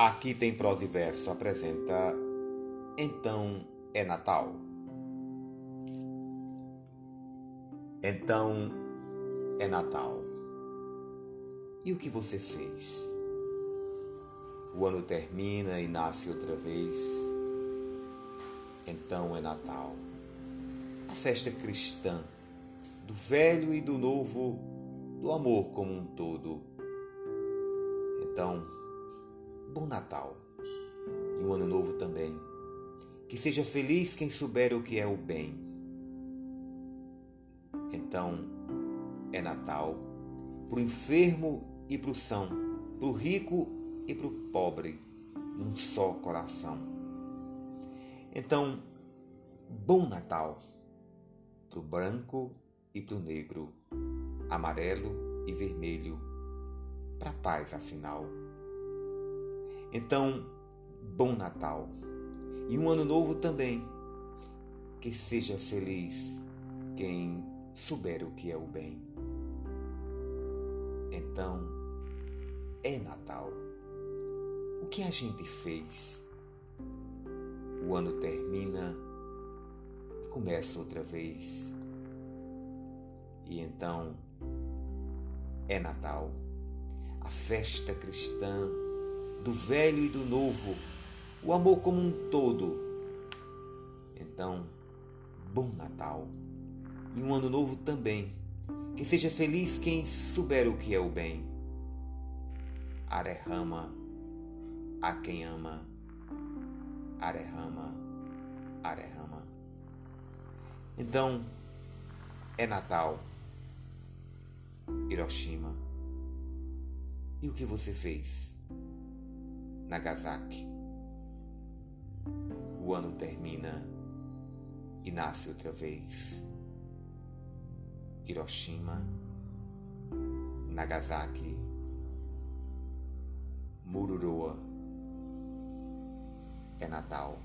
Aqui tem prosa e verso apresenta Então é Natal. Então é Natal. E o que você fez? O ano termina e nasce outra vez. Então é Natal. A festa cristã do velho e do novo, do amor como um todo. Então, bom Natal e um ano novo também. Que seja feliz quem souber o que é o bem. Então, é Natal para o enfermo e para o são, para o rico e para o pobre, num só coração. Então, bom Natal para o branco e para o negro, amarelo e vermelho, para paz afinal. Então, bom Natal e um ano novo também. Que seja feliz quem souber o que é o bem. Então, é Natal. O que a gente fez? O ano termina e começa outra vez. E então, é Natal. A festa cristã do velho e do novo, o amor como um todo. Então, bom Natal e um ano novo também. Que seja feliz quem souber o que é o bem. Arehama a quem ama. Arehama, Arehama. Então, é Natal. Hiroshima. E o que você fez? Nagasaki. O ano termina e nasce outra vez. Hiroshima, Nagasaki, Mururoa. É Natal.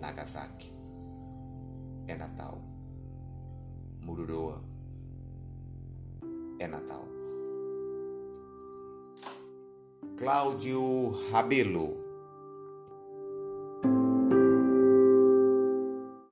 Nagasaki. É Natal. Mururoa. É Natal. Cláudio Rabelo